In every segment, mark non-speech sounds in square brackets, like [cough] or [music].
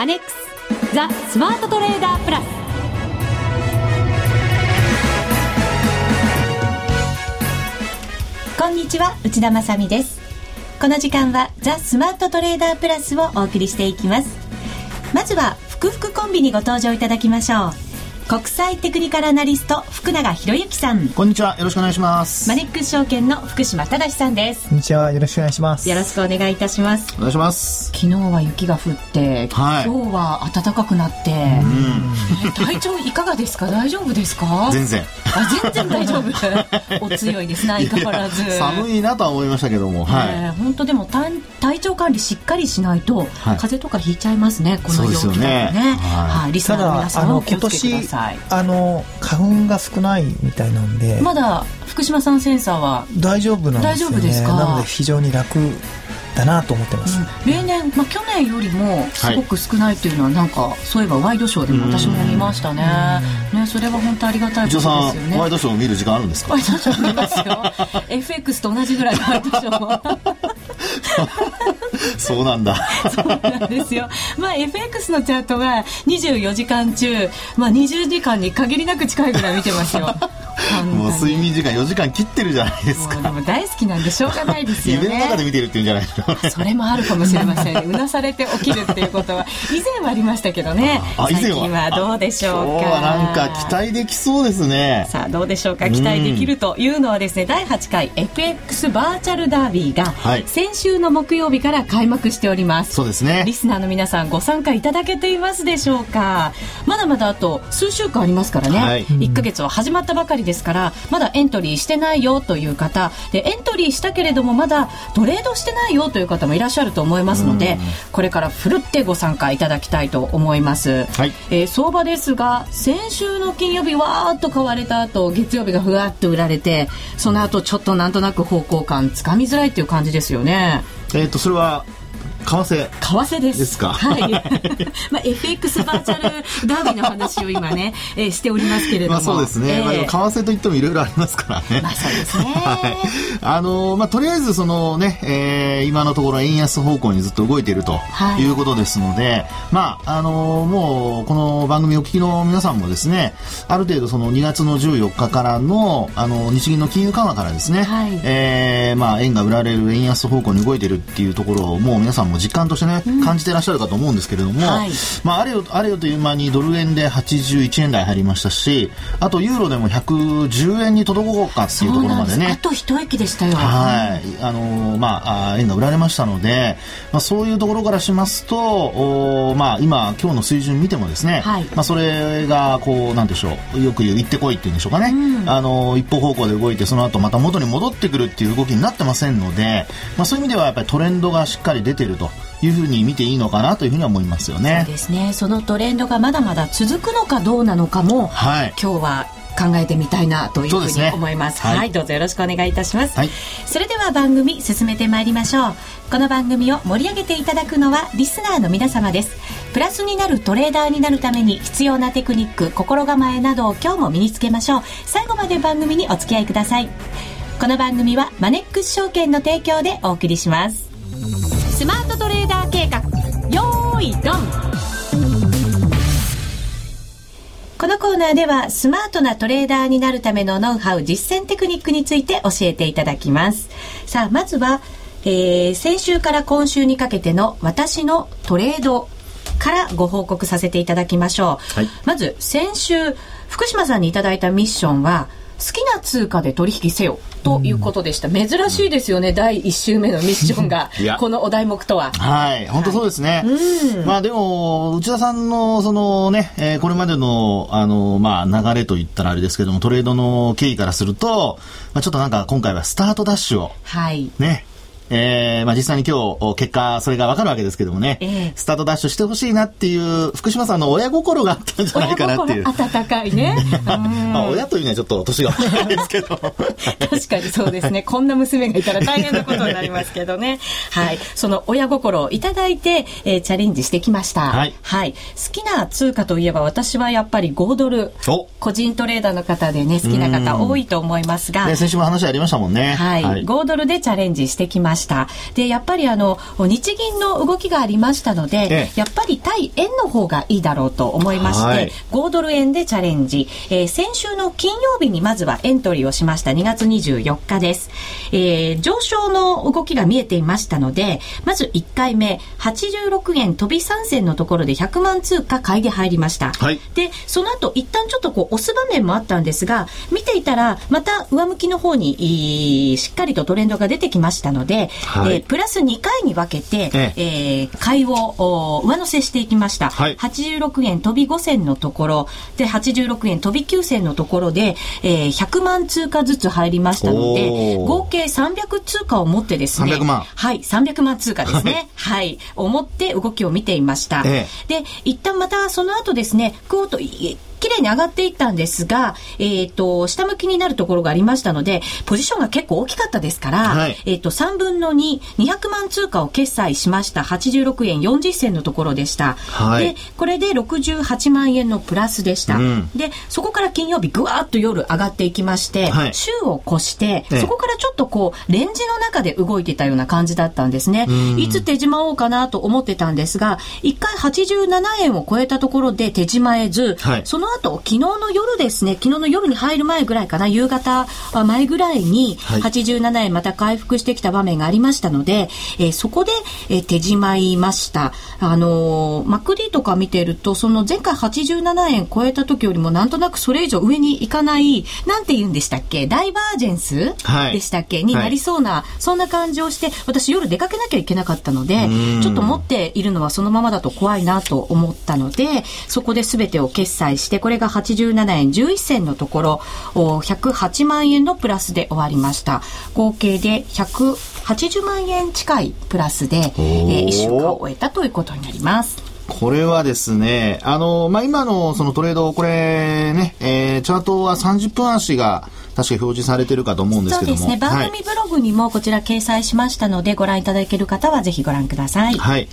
アネックスザ・スマートトレーダープラス。こんにちは内田まさです。この時間はザ・スマートトレーダープラスをお送りしていきます。まずは福福コンビにご登場いただきましょう。国際テクニカルアナリスト福永博之さん。こんにちは。よろしくお願いします。マネックス証券の福島正さんです。こんにちは。よろしくお願いします。よろしくお願いいたします。お願いします。昨日は雪が降って、はい、今日は暖かくなって、うん、体調いかがですか？大丈夫ですか？全然。あ全然大丈夫。[laughs] お強いですね相変わらず。寒いなとは思いましたけども、はい、えー、本当でも体調管理しっかりしないと、はい、風邪とかひいちゃいますね。この陽気だとね。ね、はい、はい、リスナーの皆さんもお気をつけくださいあの花粉が少ないみたいなんで。まだ福島さんセンサーは大丈夫なんですよ、ね、大丈夫ですか？なので非常に楽だなと思ってます、うん、例年、まあ、去年よりもすごく少ないというのは、なんかそういえばワイドショーでも私も見ましたね,、ねそれは本当ありがたいことですよね。ワイドショーを見る時間あるんですか？ワイドショー見ますよ。[laughs] FX と同じぐらいワイドショー [laughs] そうなんだ。そうなんですよ。まあ FX のチャートは24時間中、まあ、20時間に限りなく近いぐらい見てますよ。もう睡眠時間4時間切ってるじゃないですか。大好きなんでしょうがないですよね。夢の中で見てるっていうんじゃないの。それもあるかもしれませんね。うなされて起きるっていうことは。以前はありましたけどね。あ以前は。どうでしょうか。なんか期待できそうですね。さあどうでしょうか。期待できるというのはですね、第8回 FX バーチャルダービーが先週の木曜日から開幕しております、そうですね。リスナーの皆さんご参加いただけていますでしょうか。まだまだあと数週間ありますからね、はい、1か月は始まったばかりですからまだエントリーしてないよという方でエントリーしたけれどもまだトレードしてないよという方もいらっしゃると思いますのでこれからふるってご参加いただきたいと思います、はい、えー、相場ですが先週の金曜日わーっと買われた後月曜日がふわっと売られてその後ちょっとなんとなく方向感つかみづらいっていう感じですよね。えっ、とそれは為替。為替です。ですか？はい。[laughs] まあ FX バーチャルダービーの話を今ね、えー、しておりますけれども。まあそうですね、えー、まあ、為替といってもいろいろありますからね。[laughs] まあそうですね、[laughs] はい、あのまあとりあえずそのね、えー、今のところ円安方向にずっと動いているとい。うことですので、はい、まああのもうこの番組お聞きの皆さんもですねある程度その2月の14日からのあの日銀の金融緩和からですね、はい、えー、まあ円が売られる円安方向に動いているっていうところをもう皆さんも実感としてね、うん、感じていらっしゃるかと思うんですけれども、はい、まあ、あれよあれよという間にドル円で81円台入りましたしあとユーロでも110円に届こうかっていうところまでね。あと一息でしたよ。はい。あのー、まあ円が売られましたので、まあ、そういうところからしますとお、まあ、今今日の水準見てもですね、はい、まあ、それがこうなんでしょうよく言う行ってこいっていうんでしょうかね、うん、あのー、一方方向で動いてその後また元に戻ってくるっていう動きになってませんので、まあ、そういう意味ではやっぱりトレンドがしっかり出てるというふうに見ていいのかなというふうに思いますよね。そうですね。そのトレンドがまだまだ続くのかどうなのかも、はい、今日は考えてみたいなというふうに思います。すね、はい、はい、どうぞよろしくお願いいたします。はい、それでは番組進めてまいりましょう。この番組を盛り上げていただくのはリスナーの皆様です。プラスになるトレーダーになるために必要なテクニック、心構えなどを今日も身につけましょう。最後まで番組にお付き合いください。この番組はマネックス証券の提供でお送りします。スマートトレーダー計画。よーいドン。このコーナーではスマートなトレーダーになるためのノウハウ実践テクニックについて教えていただきます。さあまずは、えー、先週から今週にかけての私のトレードからご報告させていただきましょう、はい、まず先週福島さんにいただいたミッションは好きな通貨で取引せよということでした。珍しいですよね、第1週目のミッションが、このお題目とは。はい、本当そうですね。はい、まあでも、内田さんの、そのね、えー、これまでの、あの、まあ流れといったらあれですけども、トレードの経緯からすると、まあ、ちょっとなんか今回はスタートダッシュを、はい。ね、えー、まあ実際に今日、結果、それがわかるわけですけどもね、えー、スタートダッシュしてほしいなっていう、福島さんの親心があったんじゃないかなっていう。[laughs] 温かいね。[laughs] まあ親というにはちょっと年が若いですけど。[laughs] 確かにそうですね。こんな娘がいたら大変なことになりますけどね。はい。その親心をいただいて、えー、チャレンジしてきました。はい。はい。好きな通貨といえば私はやっぱり5ドル。個人トレーダーの方でね、好きな方多いと思いますが。先週も話ありましたもんね。はい。はい、5ドルでチャレンジしてきました。した。で、やっぱりあの、日銀の動きがありましたので、ええ、やっぱり対円の方がいいだろうと思いまして、はい、5ドル円でチャレンジ。えー、先週の金曜日にまずはエントリーをしました2月24日です。えー、上昇の動きが見えていましたので、まず1回目、86円飛び3銭のところで100万通貨買いで入りました。はい、で、その後一旦ちょっとこう押す場面もあったんですが、見ていたらまた上向きの方にしっかりとトレンドが出てきましたので、はい、えー、プラス2回に分けて、ええー、買いを上乗せしていきました。はい、86円飛び5銭のところ、で、86円飛び9銭のところで、えー、100万通貨ずつ入りましたので、合計300通貨を持ってですね、300万。はい、300万通貨ですね。はい、思って動きを見ていました。ええ、で、一旦またその後ですね、クオート、綺麗に上がっていったんですが、えっ、ー、と、下向きになるところがありましたので、ポジションが結構大きかったですから、はい、えっ、ー、と、3分の2、200万通貨を決済しました。86円40銭のところでした。はい、で、これで68万円のプラスでした。うん、で、そこから金曜日ぐわっと夜上がっていきまして、はい、週を越して、そこからちょっとこう、レンジの中で動いてたような感じだったんですね。いつ手締まおうかなと思ってたんですが、1回87円を超えたところで手締まえず、はい、そのの後、昨日の夜ですね、昨日の夜に入る前ぐらいかな、夕方前ぐらいに、87円また回復してきた場面がありましたので、えー、そこで、えー、手じまいました。あのー、マックディとか見てると、その前回87円超えた時よりもなんとなくそれ以上上に行かない、なんて言うんでしたっけ、ダイバージェンス、はい、でしたっけになりそうな、はい、そんな感じをして、私夜出かけなきゃいけなかったので、ちょっと持っているのはそのままだと怖いなと思ったので、そこで全てを決済して、これが87円11銭のところ、108万円のプラスで終わりました。合計で180万円近いプラスで、えー、1週間を終えたということになります。これはですね、あの、まあ、今のそのトレード、これね、えー、チャートは30分足が確か表示されてるかと思うんですけども。そうですね。番組ブログにもこちら掲載しましたので、はい、ご覧いただける方はぜひご覧ください。はい。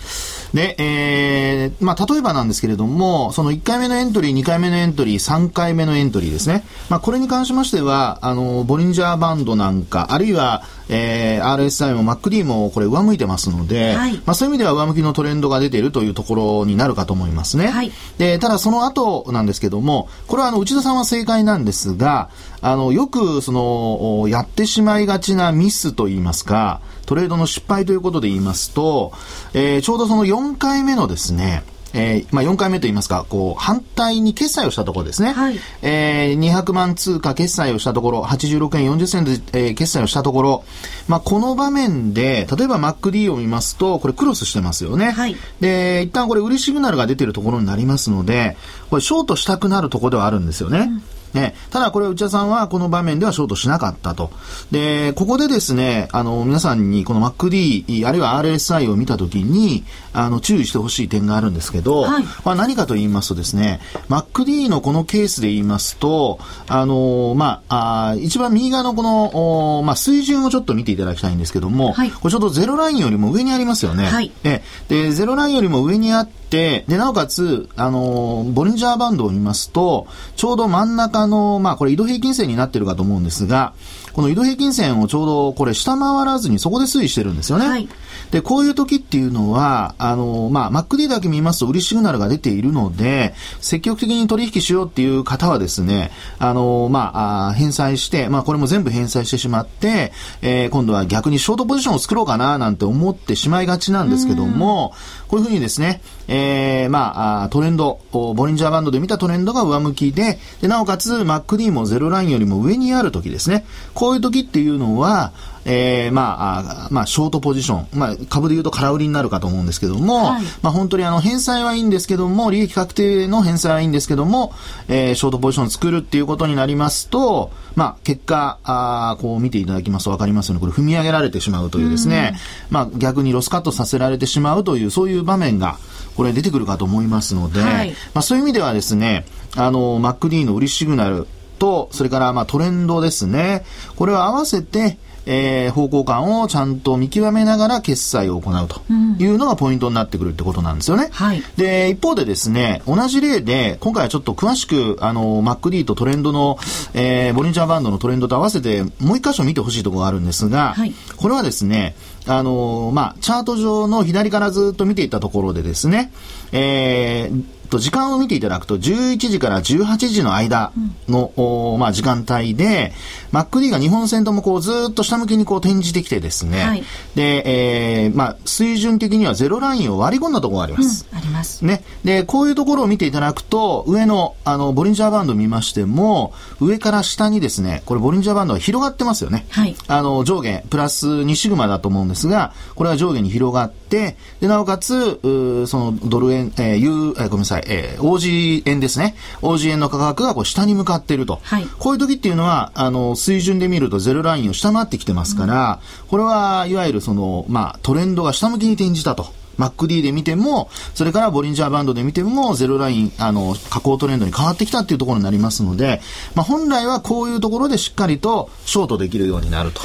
で、えー、まあ、例えばなんですけれども、その1回目のエントリー、2回目のエントリー、3回目のエントリーですね。まあ、これに関しましては、あの、ボリンジャーバンドなんか、あるいは、えー、RSI も MacD もこれ上向いてますので、はい、まあ、そういう意味では上向きのトレンドが出ているというところになるかと思いますね。はい、で、ただその後なんですけども、これはあの、内田さんは正解なんですが、あの、よく、その、やってしまいがちなミスといいますか、トレードの失敗ということで言いますと、えー、ちょうどその4回目のですね、えー、まあ、4回目といいますか、こう、反対に決済をしたところですね。はい、えー、200万通貨決済をしたところ、86円40銭で、えー、決済をしたところ、まあ、この場面で、例えば MacD を見ますと、これクロスしてますよね。はい、で、一旦これ売りシグナルが出てるところになりますので、これショートしたくなるところではあるんですよね。うんね、ただこれ内田さんはこの場面ではショートしなかったと。で、ここでですね、あの、皆さんにこの MacD、あるいは RSI を見たときに、あの、注意してほしい点があるんですけど、はい、まあ何かと言いますとですね、MacD のこのケースで言いますと、あの、まあ、あ一番右側のこの、まあ、水準をちょっと見ていただきたいんですけども、はい、これちょっとゼロラインよりも上にありますよね。はい、え。で、ゼロラインよりも上にあって、で、なおかつ、あの、ボリンジャーバンドを見ますと、ちょうど真ん中の、まあ、これ移動平均線になってるかと思うんですが、この移動平均線をちょうどこれ下回らずにそこで推移してるんですよね。はい、で、こういう時っていうのは、あの、まあ、MacD だけ見ますと売りシグナルが出ているので、積極的に取引しようっていう方はですね、あの、まあ、あ返済して、まあ、これも全部返済してしまって、えー、今度は逆にショートポジションを作ろうかななんて思ってしまいがちなんですけども、こういうふうにですね、えー、まあ、トレンド、ボリンジャーバンドで見たトレンドが上向きで、で、なおかつ MacD もゼロラインよりも上にある時ですね。こういう時っていうのは、えー、まあ、まあ、ショートポジション、まあ、株で言うと空売りになるかと思うんですけども、はい、まあ、本当にあの、返済はいいんですけども、利益確定の返済はいいんですけども、えー、ショートポジションを作るっていうことになりますと、まあ、結果、あこう見ていただきますとわかりますように、これ踏み上げられてしまうというですね、まあ、逆にロスカットさせられてしまうという、そういう場面が、これ出てくるかと思いますので、はい、まあ、そういう意味ではですね、あの、MacD の売りシグナルと、それからまあトレンドですね。これを合わせて、えー、方向感をちゃんと見極めながら決済を行うというのがポイントになってくるってことなんですよね。はい、で、一方でですね、同じ例で、今回はちょっと詳しく、あの、MacD とトレンドの、えー、ボリンジャーバンドのトレンドと合わせて、もう一箇所見てほしいところがあるんですが、はい、これはですね、あのまあ、チャート上の左からずっと見ていったところでですね、えー、と時間を見ていただくと11時から18時の間の、うん、まあ、時間帯で MacD が日本線ともこうずっと下向きにこう転じてきてですね、はい、で、えー、まあ、水準的にはゼロラインを割り込んだところがあります。うん、あります。ね。で、こういうところを見ていただくと上のあのボリンジャーバンド見ましても上から下にですねこれボリンジャーバンドは広がってますよね。はい、あの上下プラス2シグマだと思うんですがこれは上下に広がってでなおかつそのドル円、えー、ユー、えー、ごめんなさい、えー、OG 円ですね。OG 円の価格がこう下に向かっていると。はい、こういう時っていうのは、あの、水準で見るとゼロラインを下回ってきてますから、うん、これはいわゆるその、まあ、トレンドが下向きに転じたと。MacD で見ても、それからボリンジャーバンドで見ても、ゼロライン、あの、下降トレンドに変わってきたっていうところになりますので、まあ、本来はこういうところでしっかりとショートできるようになると。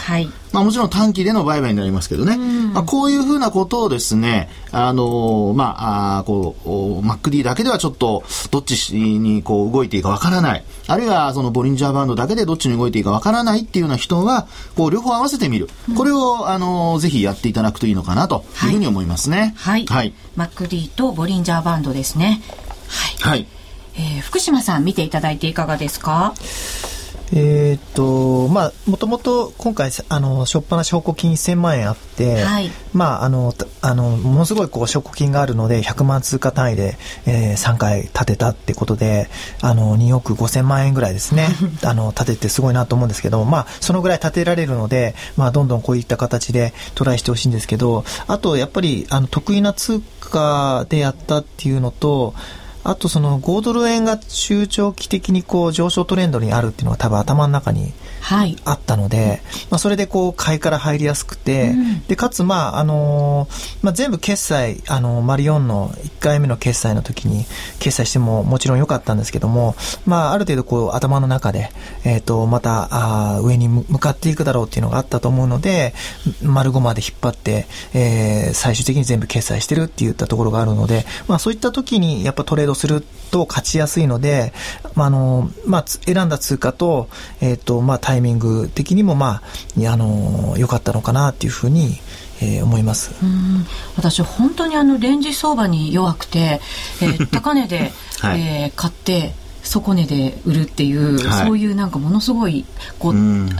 はい。まあ、もちろん短期での売買になりますけどね。まあ、こういうふうなことをですね、あのー、まあ、あこう、MacD だけではちょっと、どっちにこう動いていいかわからない。あるいは、そのボリンジャーバンドだけでどっちに動いていいかわからないっていうような人は、こう、両方合わせてみる。これを、あのー、ぜひやっていただくといいのかなというふうに思いますね。はい。はい。マック d とボリンジャーバンドですね。はい。はい。えー、福島さん見ていただいていかがですかえっ、と、まあ、もともと今回、あの、しょっぱな証拠金1000万円あって、はい、まあ、あの、あの、ものすごいこう、証拠金があるので、100万通貨単位で、えー、3回立てたってことで、あの、2億5000万円ぐらいですね、[laughs] あの、立ててすごいなと思うんですけど、まあ、そのぐらい立てられるので、まあ、どんどんこういった形でトライしてほしいんですけど、あと、やっぱり、あの、得意な通貨でやったっていうのと、あとその5ドル円が中長期的にこう上昇トレンドにあるっていうのは多分頭の中にあったので、はい、まあ、それでこう買いから入りやすくて、うん、でかつまああのー、まあ、全部決済あのマリオンの1回目の決済の時に決済してももちろん良かったんですけども、まあ、ある程度こう頭の中で、えー、とまたあ上に向かっていくだろうっていうのがあったと思うので丸5まで引っ張って、えー、最終的に全部決済してるって言ったところがあるので、まあ、そういった時にやっぱトレードすると勝ちやすいので、まああのまあ、選んだ通貨と,、えーとまあ、タイミング的にも、まあ、あの良かったのかなっていうふうにえー、思います。私本当にあのレンジ相場に弱くて、えー、[laughs] 高値で、はい、えー、買って底値で売るっていう、はい、そういうなんかものすごいこう、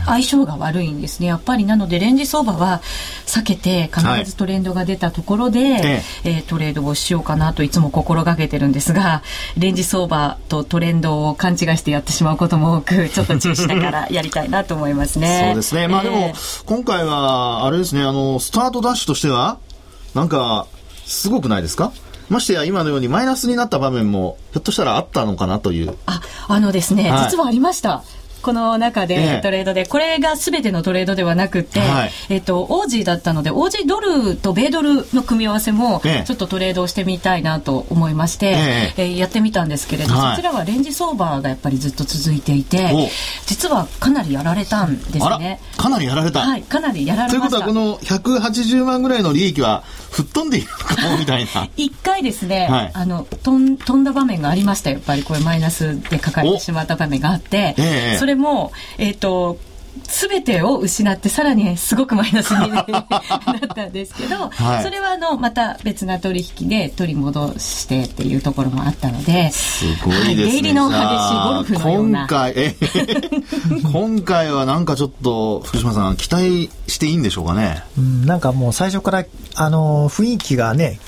相性が悪いんですね。やっぱり。なのでレンジ相場は避けて必ずトレンドが出たところで、はい、えー、トレードをしようかなといつも心がけてるんですがレンジ相場とトレンドを勘違いしてやってしまうことも多くちょっと注意しながら [laughs] やりたいなと思いますね。そうですね。まあでも、えー、今回はあれですね。あのスタートダッシュとしてはなんかすごくないですか？ましてや今のようにマイナスになった場面もひょっとしたらあったのかなという。あ、あのですね、はい、実はありました。この中でトレードで、これが全てのトレードではなくて、はい、えっと、オージーだったので、オージードルと米ドルの組み合わせも、ちょっとトレードをしてみたいなと思いまして、ええ。やってみたんですけれど、はい、そちらはレンジ相場がやっぱりずっと続いていて、実はかなりやられたんですね。かなりやられた。はい、かなりやられました。ということは、この180万ぐらいの利益は、吹っ飛んでいるかもみたいな。[laughs] 一回ですね、はい、あの、飛ん飛んだ場面がありました。やっぱりこれマイナスでかかってしまった場面があって、えそれも、えっ、ー、と、全てを失ってさらにすごくマイナスに [laughs] なったんですけど、はい、それはあのまた別な取引で取り戻してっていうところもあったのですごいですね、はい、出入りの激しいゴルフのような。今回え [laughs] 今回はなんかちょっと福島さん期待していいんでしょうかね、うん、なんかもう最初からあの雰囲気がね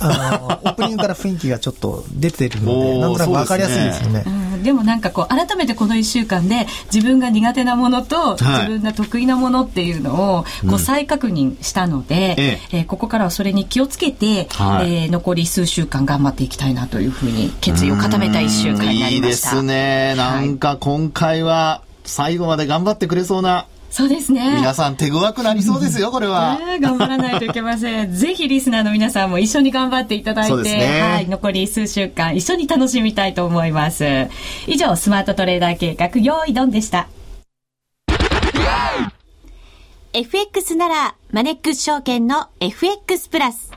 あのオープニングから雰囲気がちょっと出てるのでなんとなく分かりやすいですよね。でもなんかこう改めてこの1週間で自分が苦手なものと自分が得意なものっていうのをこう再確認したので、うん、ええここからはそれに気をつけて、はい、えー、残り数週間頑張っていきたいなというふうに決意を固めた1週間になりました。いいですね。なんか今回は最後まで頑張ってくれそうなそうですね。皆さん手強くなりそうですよ、これは。頑張らないといけません。[laughs] ぜひリスナーの皆さんも一緒に頑張っていただいて、ね、はい、残り数週間一緒に楽しみたいと思います。以上、スマートトレーダー計画、用意ドンでした。FX なら、マネックス証券の FX プラス。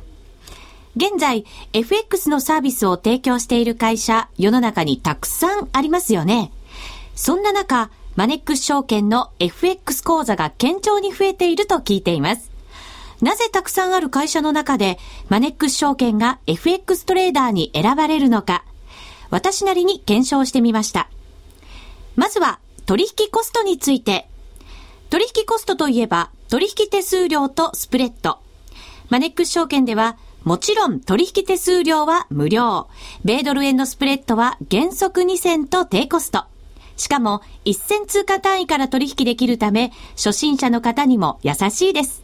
現在、FX のサービスを提供している会社、世の中にたくさんありますよね。そんな中、マネックス証券の FX 講座が堅調に増えていると聞いています。なぜたくさんある会社の中で、マネックス証券が FX トレーダーに選ばれるのか、私なりに検証してみました。まずは、取引コストについて。取引コストといえば、取引手数料とスプレッド。マネックス証券では、もちろん取引手数料は無料。米ドル円のスプレッドは原則2銭と低コスト。しかも、1銭通貨単位から取引できるため、初心者の方にも優しいです。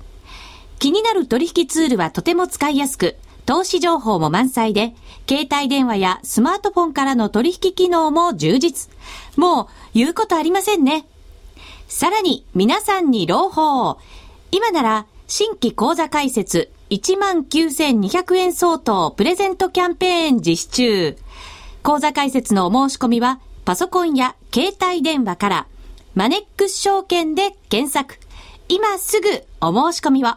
気になる取引ツールはとても使いやすく、投資情報も満載で、携帯電話やスマートフォンからの取引機能も充実。もう、言うことありませんね。さらに、皆さんに朗報。今なら、新規講座開設19,200円相当プレゼントキャンペーン実施中。講座開設のお申し込みは、パソコンや携帯電話から、マネックス証券で検索。今すぐお申し込みを。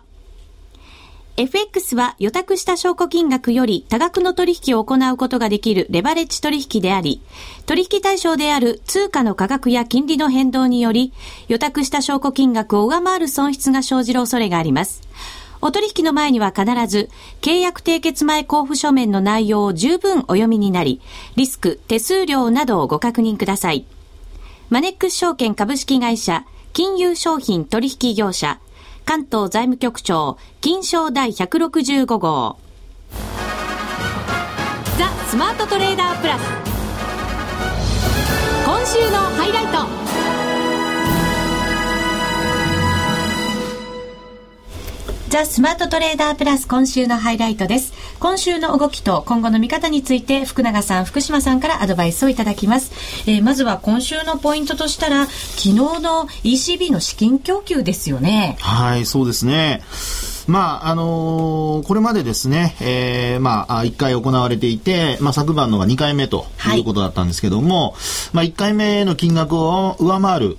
FX は予託した証拠金額より多額の取引を行うことができるレバレッジ取引であり、取引対象である通貨の価格や金利の変動により、予託した証拠金額を上回る損失が生じる恐れがあります。お取引の前には必ず、契約締結前交付書面の内容を十分お読みになり、リスク、手数料などをご確認ください。マネックス証券株式会社、金融商品取引業者、関東財務局長、金賞第165号。ザ・スマートトレーダープラス。今週のハイライト。ザ・スマートトレーダープラス今週のハイライトです。今週の動きと今後の見方について福永さん、福島さんからアドバイスをいただきます。えー、まずは今週のポイントとしたら、昨日の ECB の資金供給ですよね。はい、そうですね。まあ、あのー、これまでですね、えー、まあ、1回行われていて、まあ、昨晩のが2回目ということだったんですけども、はい、まあ、1回目の金額を上回る、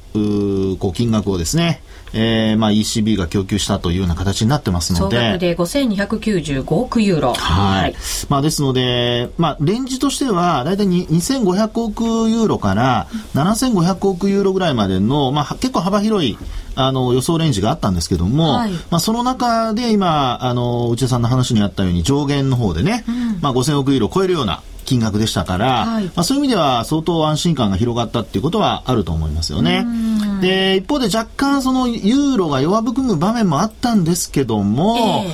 こう、金額をですね、えーまあ、ECB が供給したというような形になってますので。総額で5295億ユーロ。はい。まあ、ですので、まあ、レンジとしては、だいたい2500億ユーロから7500億ユーロぐらいまでの、まあ、結構幅広いあの予想レンジがあったんですけども、はい、まあ、その中で今あの内田さんの話にあったように上限の方でね、うん、まあ、5000億ユーロを超えるような金額でしたから、はい、まあ、そういう意味では相当安心感が広がったっていうことはあると思いますよね。で一方で若干そのユーロが弱含む場面もあったんですけども、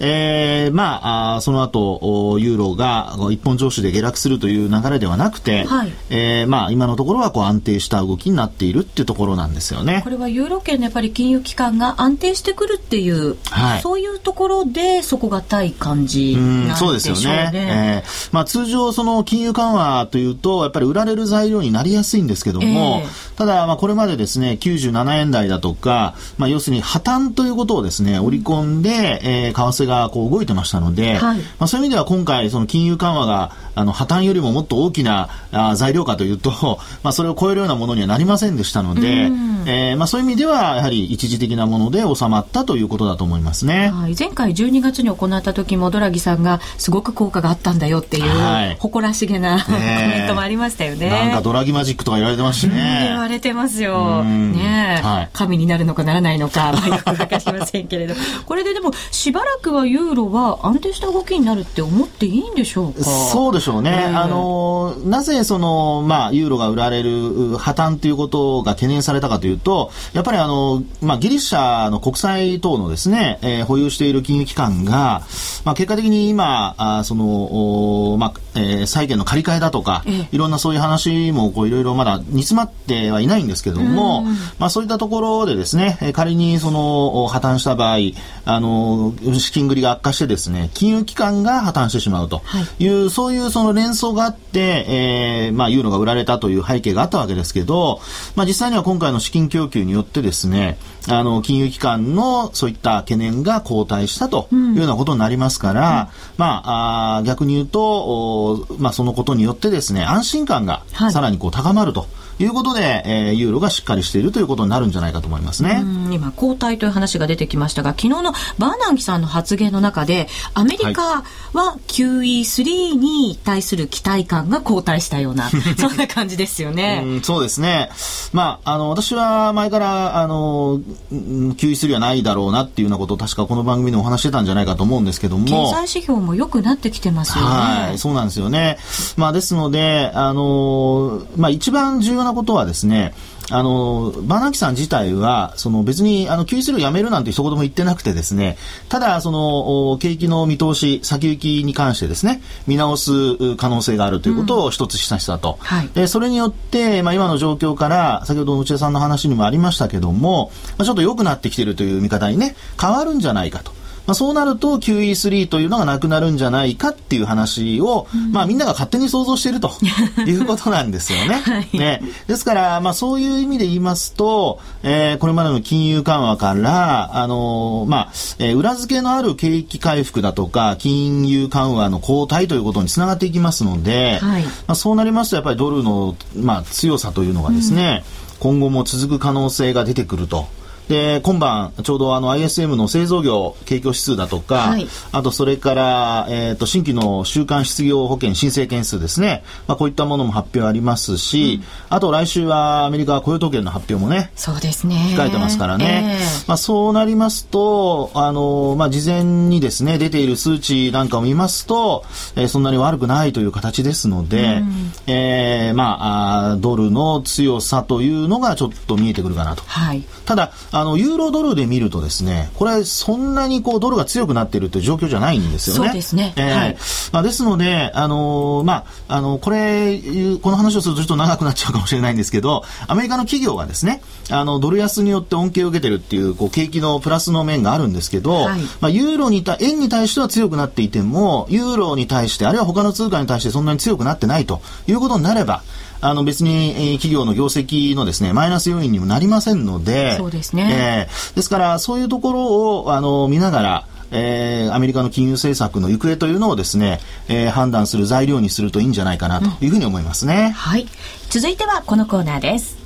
えー、えー、まああその後ユーロが一本調子で下落するという流れではなくて、はい、えー、まあ今のところはこう安定した動きになっているっていうところなんですよね。これはユーロ圏のやっぱり金融機関が安定してくるっていう、はい、そういうところで底堅い感じなんでしょうね。うそうですよね。えー、まあ通常その金融緩和というと、やっぱり売られる材料になりやすいんですけども、えー、ただ、まあ、これまでですね、97円台だとか、まあ、要するに破綻ということをですね、織り込んで、えー、為替がこう動いてましたので、はい、まあ、そういう意味では今回、その金融緩和が、あの、破綻よりももっと大きなあ材料かというと、[laughs] まあ、それを超えるようなものにはなりませんでしたので、えー、まあ、そういう意味では、やはり一時的なもので収まったということだと思いますね。はい、前回12月に行った時も、ドラギさんがすごく効果があったんだよっていう、はい、誇らしげな、コメントもありましたよね。なんかドラギマジックとか言われてますしね。言われてますよ。ね、はい、神になるのかならないのか、まあ、よくわかりませんけれど、[laughs] これででも、しばらくはユーロは安定した動きになるって思っていいんでしょうか？そうでしょうね。あの、なぜその、まあ、ユーロが売られる破綻ということが懸念されたかというと、やっぱりあの、まあ、ギリシャの国債等のですね、えー、保有している金融機関が、まあ、結果的に今、あその、まあ、えー、債券の借り換えだとか、いろんなそういう話もこういろいろまだ煮詰まってはいないんですけども、まあ、そういったところでですね、仮にその破綻した場合、あの、資金繰りが悪化してですね、金融機関が破綻してしまうとい。う、はい、そういうその連想があって、えー、まあ、ユーロが売られたという背景があったわけですけど、まあ、実際には今回の資金供給によってですね、あの、金融機関のそういった懸念が後退したというようなことになりますから、うん、まあ、あ逆に言うと、まあ、そのことによってですね、安心感がさらにこう高まると。いうことで、えー、ユーロがしっかりしているということになるんじゃないかと思いますね。今、交代という話が出てきましたが、昨日のバーナンキさんの発言の中で、アメリカは QE3 に対する期待感が後退したような、[laughs] そんな感じですよね。うんそうですね。まあ、あの、私は前から、あの、QE3 はないだろうなっていうようなことを確かこの番組でお話してたんじゃないかと思うんですけども。経済指標も良くなってきてますよね。はい、そうなんですよね。まあ、ですので、あの、まあ、一番重要なことはですね、あの、バナキさん自体は、その別に、あの、QE3 をやめるなんて一言も言ってなくてですね、ただ、その、景気の見通し、先行きに関してですね、見直す可能性があるということを一つ示唆したと。うんはい、で、それによって、まあ、今の状況から、先ほど内田さんの話にもありましたけども、まあ、ちょっと良くなってきているという見方にね、変わるんじゃないかと。まあ、そうなると QE3 というのがなくなるんじゃないかっていう話を、うん、まあ、みんなが勝手に想像していると [laughs] いうことなんですよね。[laughs] はい、ね。ですから、まあ、そういう意味で言いますと、えー、これまでの金融緩和から、あのー、まあえー、裏付けのある景気回復だとか金融緩和の後退ということにつながっていきますので、はい、まあ、そうなりますとやっぱりドルの、まあ、強さというのがですね、うん、今後も続く可能性が出てくると。で、今晩、ちょうどあの ISM の製造業景況指数だとか、はい、あとそれから、えっ、ー、と、新規の週間失業保険申請件数ですね。まあ、こういったものも発表ありますし、うん、あと来週はアメリカ雇用統計の発表もね、そうですね。控えてますからね。えー、まあ、そうなりますと、あの、まあ、事前にですね、出ている数値なんかを見ますと、えー、そんなに悪くないという形ですので、うん、えー、まああ、ドルの強さというのがちょっと見えてくるかなと。はい、ただ、あの、ユーロドルで見るとですね、これそんなにこうドルが強くなっているという状況じゃないんですよね。そうですね。えー、はい。まあ、ですので、あのー、まあ、あの、これ、この話をするとちょっと長くなっちゃうかもしれないんですけど、アメリカの企業がですね、あの、ドル安によって恩恵を受けてるっていう、こう、景気のプラスの面があるんですけど、はい、まあ、ユーロにた、円に対しては強くなっていても、ユーロに対して、あるいは他の通貨に対してそんなに強くなってないということになれば、あの別に、えー、企業の業績のですね、マイナス要因にもなりませんので、そうですね。えー、ですから、そういうところを、あの、見ながら、えー、アメリカの金融政策の行方というのをですね、えー、判断する材料にするといいんじゃないかなというふうに思いますね。うん、はい。続いてはこのコーナーです。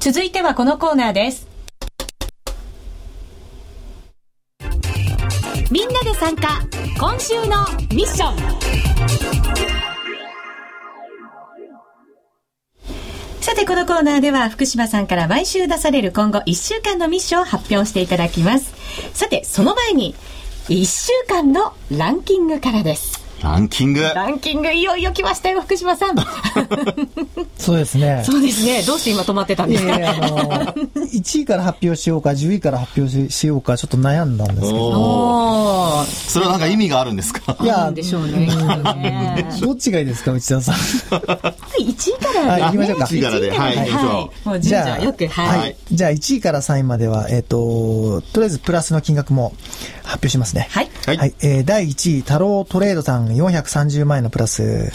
続いてはこのコーナーです。みんなで参加今週のミッションさて、このコーナーでは福島さんから毎週出される今後1週間のミッションを発表していただきます。さて、その前に1週間のランキングからです。ランキングランキングいよいよ来ましたよ、福島さん。[laughs] そうですね。そうですね。どうして今止まってたんですか、えー、あの [laughs] 1位から発表しようか、10位から発表しようか、ちょっと悩んだんですけど。それはなんか意味があるんですか？いや、でしょうね。どっちがいいですか、内田さん。1位からはい、行きましょうか。1位からで。はい、はい。じゃあ、よく、はい。じゃあ、1位から3位までは、えっ、と、とりあえずプラスの金額も発表しますね。はい。はい。えー、第1位、太郎トレードさん430万円のプラス。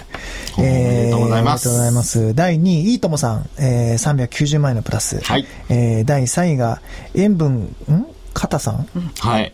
えー、ありがとうございます。ありがとうございます。第2位、いいともさん、えー、390万円のプラス。はい。えー、第3位が、塩分、ん？肩さん、うん、はい。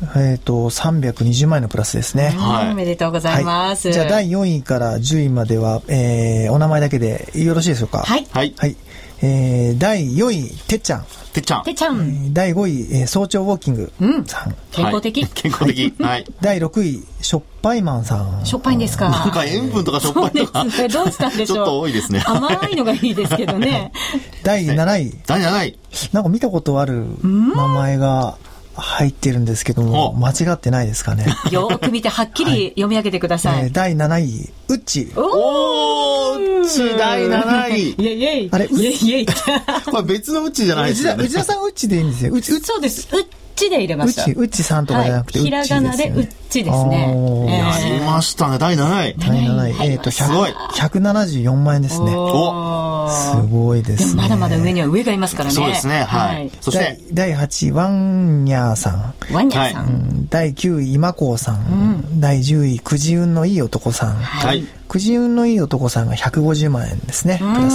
えっ、ー、と、320万円のプラスですね。はい。おめでとうございます。はい、じゃあ、第4位から10位までは、えー、お名前だけでよろしいでしょうか？はい。はい。はい。えー、第4位、てっちゃん。てっちゃん。てっちゃん。えー、第5位、えー、早朝ウォーキングさん。うん、健康的、はい、健康的。はい。第6位、しょっぱいマンさん。しょっぱいんですか？[laughs] なんか塩分とかしょっぱいとか。ね、どうしたんでしょう？ちょっと多いですね。甘いのがいいですけどね。[laughs] 第7位。第7位。なんか見たことある名前が、入ってるんですけども、間違ってないですかね？よく見て、はっきり読み上げてください。はい、えー、第7位、ウッチ。おー、チ第7位。イェイイェイ。あれイェイイェイ。[laughs] これ別のウッチじゃないですよね。内田さんウッチでいいんですよ。うち、そうです。ウッチで入れました。ウッチ、ウッチさんとかじゃなくて、ひらがなでウッチですね。やりましたね。第7位。第7位。えっと、174万円ですね。おすごいですね。まだまだ上には上がいますからね。そうですね。はい。そして、第8位、ワンニャーさん。ワンニャーさん。第9位、今子さん。第10位、くじ運のいい男さん。はい。くじ運のいい男さんが150万円ですね。プラ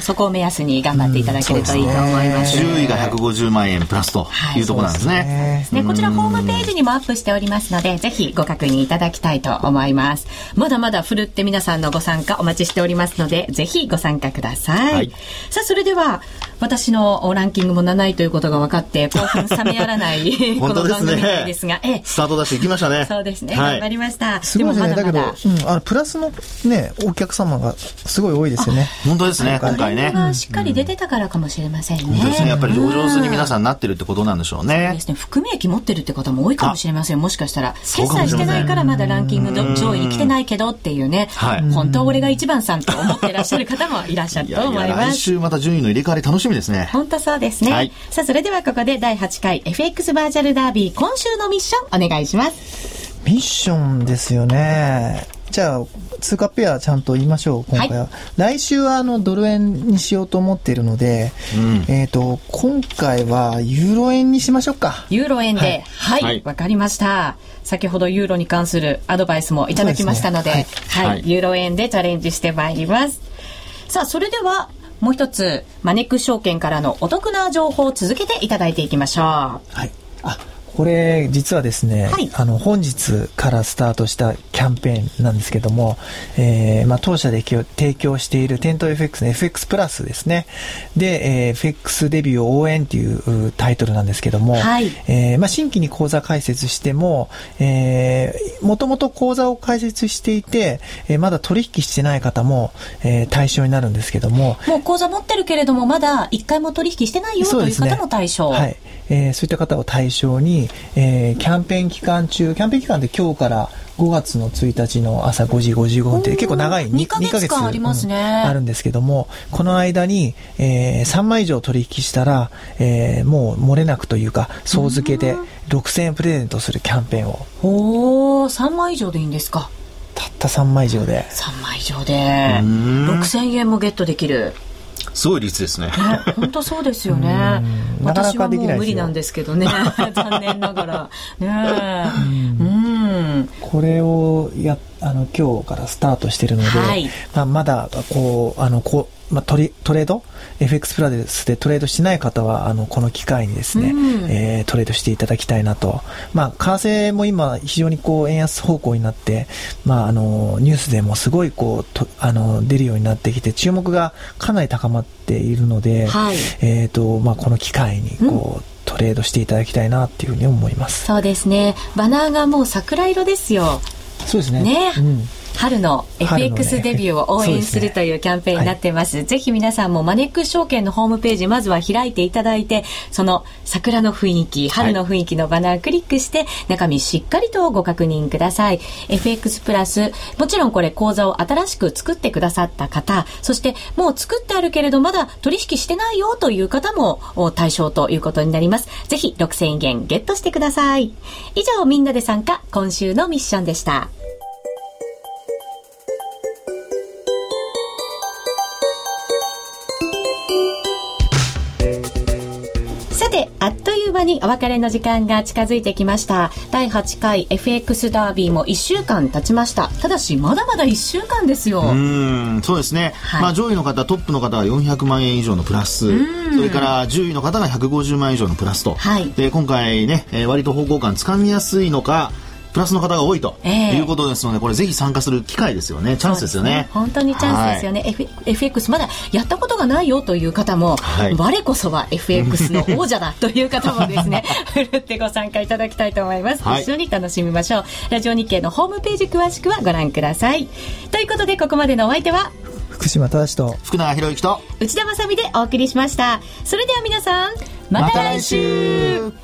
ス。そこを目安に頑張っていただけるといいと思います,、10位が150万円プラスとい。うところなんですね,、ね。こちらホームページにもアップしておりますのでぜひご確認いただきたいと思います。まだまだふるって皆さんのご参加お待ちしておりますのでぜひご参加ください、はい、さあそれでは私のランキングも7位ということが分かって興奮冷めやらない [laughs] この番組ですが、ね、スタート出していきましたね。そうですね、はい、頑張りました。すごいですねだけど、うん、あのプラスのねお客様がすごい多いですよね。本当ですね今回ね。しっかり出てたからかもしれませんね、うん、本当ですねやっぱり上手に皆さんなってるってことなんでしょうね。そうですね。含み益持ってるって方も多いかもしれませんもしかしたら決済してないからまだランキング上位に来てないけどっていうね、はい、本当俺が一番さんと思ってらっしゃる方もいらっしゃると思います。来週また順位の入れ替わり楽しみですね。本当そうですね、はい、さあそれではここで第8回 FX バーチャルダービー今週のミッションお願いします。ミッションですよね。じゃあ通貨ペアちゃんと言いましょう、今回は。はい、来週はあのドル円にしようと思っているので、うん、えっ、と、今回はユーロ円にしましょうか。ユーロ円で、はい、わ、はい、かりました。先ほどユーロに関するアドバイスもいただきましたので、でね、はい、はい、ユーロ円でチャレンジしてまいります。さあ、それでは、もう一つ、マネックス証券からのお得な情報を続けていただいていきましょう。はい。あ、これ実はですね、はい、あの本日からスタートしたキャンペーンなんですけども、えー、まあ、当社で提供している店頭 FX の FX プラスですね。で、えー、FX デビュー応援っていうタイトルなんですけども、はい、えー、まあ、新規に口座開設しても、えー、もともと口座を開設していて、えー、まだ取引してない方も、えー、対象になるんですけども、もう口座持ってるけれども、まだ一回も取引してないよという方も対象。はい。えー、そういった方を対象に、えー、キャンペーン期間中、キャンペーン期間って今日から5月の1日の朝5時55分って結構長い 2, 2ヶ月ありますね、うん、あるんですけども、この間に、えー、3枚以上取引したら、えー、もう漏れなくというか、総付けで6000円プレゼントするキャンペーンを。おー、3枚以上でいいんですか？たった3枚以上で。3枚以上で、6000円もゲットできる。すごい率ですね。本当そうですよね。私はもう無理なんですけどね。[laughs] 残念ながら。ねうん。これをや、あの、今日からスタートしてるので、はい、まあ、まだ、こう、あの、こう、まあ、トレトレード FX プラスでトレードしてない方はあのこの機会にですね、うん、えー、トレードしていただきたいなと、まあ、為替も今非常にこう円安方向になって、まあ、あのニュースでもすごいこうとあの出るようになってきて注目がかなり高まっているので、はい、えーとまあ、この機会にこう、うん。トレードしていただきたいなっていうふうに思います。そうですね。バナーがもう桜色ですよ。そうですね。ね、うん春の FX デビューを応援するというキャンペーンになってます。すねはい、ぜひ皆さんもマネックス証券のホームページ、まずは開いていただいて、その桜の雰囲気、春の雰囲気のバナークリックして、中身しっかりとご確認ください。FX プラス、もちろんこれ講座を新しく作ってくださった方、そしてもう作ってあるけれどまだ取引してないよという方も対象ということになります。ぜひ6000円ゲットしてください。以上、みんなで参加、今週のミッションでした。間にお別れの時間が近づいてきました。第8回 FX ダービーも1週間経ちました。ただしまだまだ1週間ですよ。うんそうですね、はい、まあ、上位の方トップの方は400万円以上のプラスそれから10位の方が150万円以上のプラスと、はい、で今回ね、えー、割と方向感つかみやすいのかプラスの方が多いということですので、これぜひ参加する機会ですよね。チャンスですよね、ね、本当にチャンスですよね、はい、F、FX まだやったことがないよという方も、はい、我こそは FX [laughs] の王者だという方もですね [laughs] ふるってご参加いただきたいと思います、はい、一緒に楽しみましょう。ラジオ日経のホームページ詳しくはご覧ください。ということでここまでのお相手は福島正と福永博之と内田まさでお送りしました。それでは皆さんまた来週。ま、